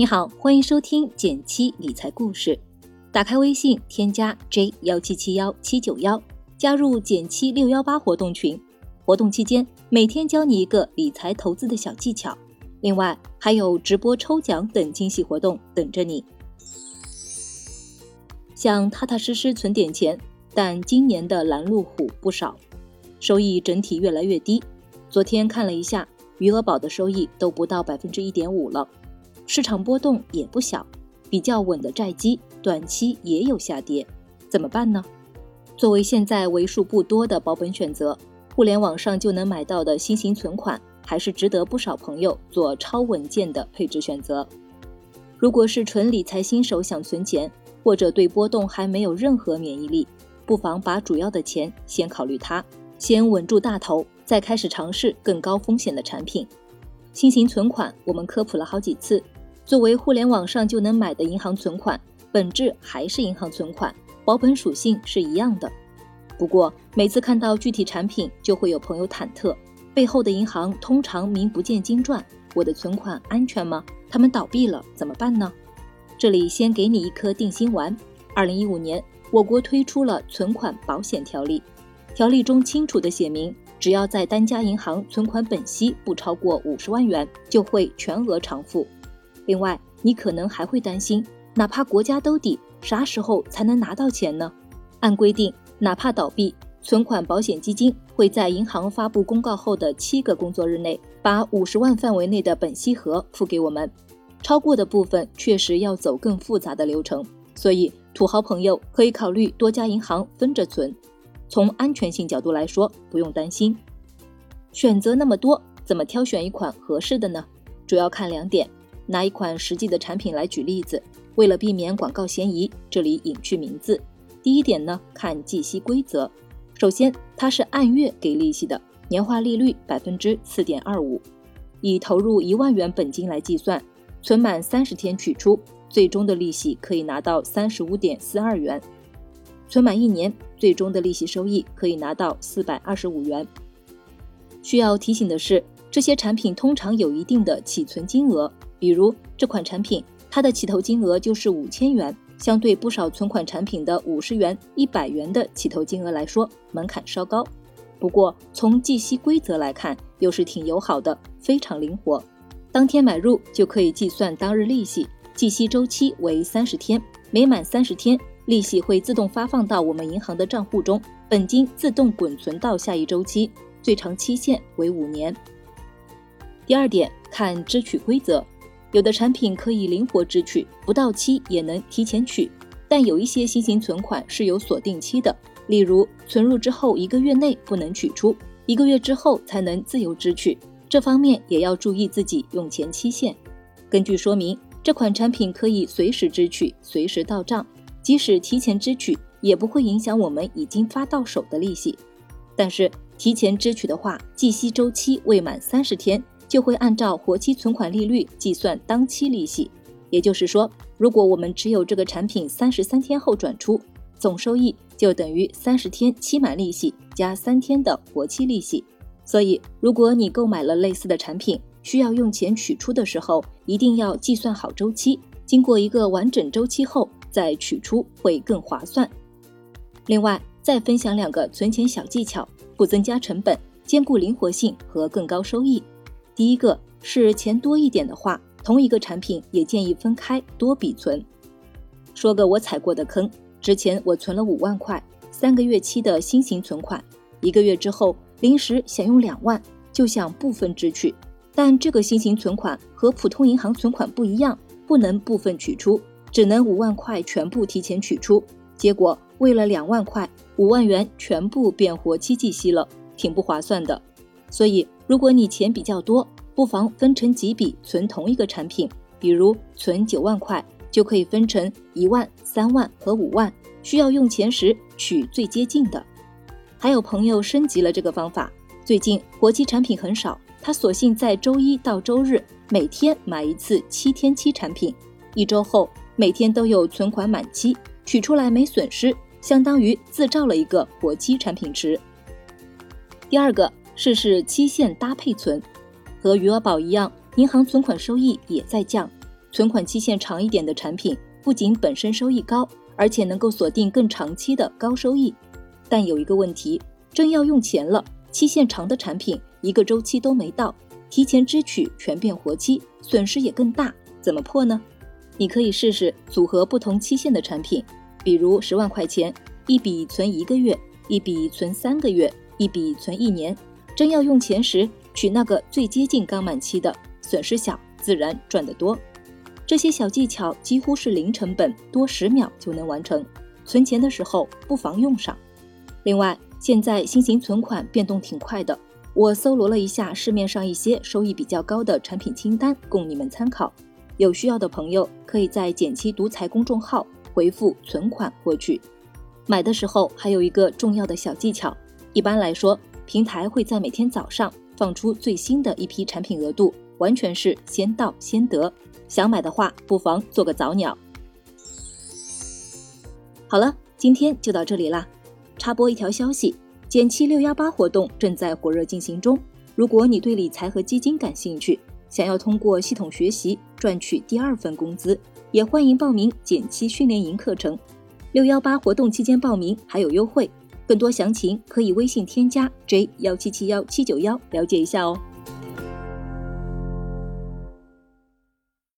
你好，欢迎收听减七理财故事。打开微信，添加 j 幺七七幺七九幺，加入减七六幺八活动群。活动期间，每天教你一个理财投资的小技巧，另外还有直播抽奖等惊喜活动等着你。想踏踏实实存点钱，但今年的拦路虎不少，收益整体越来越低。昨天看了一下，余额宝的收益都不到百分之一点五了。市场波动也不小，比较稳的债基短期也有下跌，怎么办呢？作为现在为数不多的保本选择，互联网上就能买到的新型存款，还是值得不少朋友做超稳健的配置选择。如果是纯理财新手想存钱，或者对波动还没有任何免疫力，不妨把主要的钱先考虑它，先稳住大头，再开始尝试更高风险的产品。新型存款我们科普了好几次。作为互联网上就能买的银行存款，本质还是银行存款，保本属性是一样的。不过每次看到具体产品，就会有朋友忐忑，背后的银行通常名不见经传，我的存款安全吗？他们倒闭了怎么办呢？这里先给你一颗定心丸。二零一五年，我国推出了存款保险条例，条例中清楚地写明，只要在单家银行存款本息不超过五十万元，就会全额偿付。另外，你可能还会担心，哪怕国家兜底，啥时候才能拿到钱呢？按规定，哪怕倒闭，存款保险基金会在银行发布公告后的七个工作日内，把五十万范围内的本息和付给我们。超过的部分确实要走更复杂的流程，所以土豪朋友可以考虑多家银行分着存。从安全性角度来说，不用担心。选择那么多，怎么挑选一款合适的呢？主要看两点。拿一款实际的产品来举例子，为了避免广告嫌疑，这里隐去名字。第一点呢，看计息规则。首先，它是按月给利息的，年化利率百分之四点二五，以投入一万元本金来计算，存满三十天取出，最终的利息可以拿到三十五点四二元；存满一年，最终的利息收益可以拿到四百二十五元。需要提醒的是，这些产品通常有一定的起存金额。比如这款产品，它的起投金额就是五千元，相对不少存款产品的五十元、一百元的起投金额来说，门槛稍高。不过从计息规则来看，又是挺友好的，非常灵活。当天买入就可以计算当日利息，计息周期为三十天，每满三十天，利息会自动发放到我们银行的账户中，本金自动滚存到下一周期，最长期限为五年。第二点，看支取规则。有的产品可以灵活支取，不到期也能提前取，但有一些新型存款是有锁定期的，例如存入之后一个月内不能取出，一个月之后才能自由支取，这方面也要注意自己用钱期限。根据说明，这款产品可以随时支取，随时到账，即使提前支取也不会影响我们已经发到手的利息。但是提前支取的话，计息周期未满三十天。就会按照活期存款利率计算当期利息，也就是说，如果我们持有这个产品三十三天后转出，总收益就等于三十天期满利息加三天的活期利息。所以，如果你购买了类似的产品，需要用钱取出的时候，一定要计算好周期，经过一个完整周期后再取出会更划算。另外，再分享两个存钱小技巧，不增加成本，兼顾灵活性和更高收益。第一个是钱多一点的话，同一个产品也建议分开多笔存。说个我踩过的坑，之前我存了五万块，三个月期的新型存款，一个月之后临时想用两万，就想部分支取，但这个新型存款和普通银行存款不一样，不能部分取出，只能五万块全部提前取出。结果为了两万块，五万元全部变活期计息了，挺不划算的。所以，如果你钱比较多，不妨分成几笔存同一个产品。比如存九万块，就可以分成一万、三万和五万，需要用钱时取最接近的。还有朋友升级了这个方法，最近活期产品很少，他索性在周一到周日每天买一次七天期产品，一周后每天都有存款满期，取出来没损失，相当于自造了一个活期产品池。第二个。试试期限搭配存，和余额宝一样，银行存款收益也在降。存款期限长一点的产品不仅本身收益高，而且能够锁定更长期的高收益。但有一个问题，正要用钱了，期限长的产品一个周期都没到，提前支取全变活期，损失也更大，怎么破呢？你可以试试组合不同期限的产品，比如十万块钱，一笔存一个月，一笔存三个月，一笔存一年。真要用钱时，取那个最接近刚满期的，损失小，自然赚得多。这些小技巧几乎是零成本，多十秒就能完成。存钱的时候不妨用上。另外，现在新型存款变动挺快的，我搜罗了一下市面上一些收益比较高的产品清单，供你们参考。有需要的朋友可以在“减七独裁”公众号回复“存款”获取。买的时候还有一个重要的小技巧，一般来说，平台会在每天早上放出最新的一批产品额度，完全是先到先得。想买的话，不妨做个早鸟。好了，今天就到这里啦。插播一条消息：减七六幺八活动正在火热进行中。如果你对理财和基金感兴趣，想要通过系统学习赚取第二份工资，也欢迎报名减七训练营课程。六幺八活动期间报名还有优惠，更多详情可以微信添加 j 幺七七幺七九幺了解一下哦。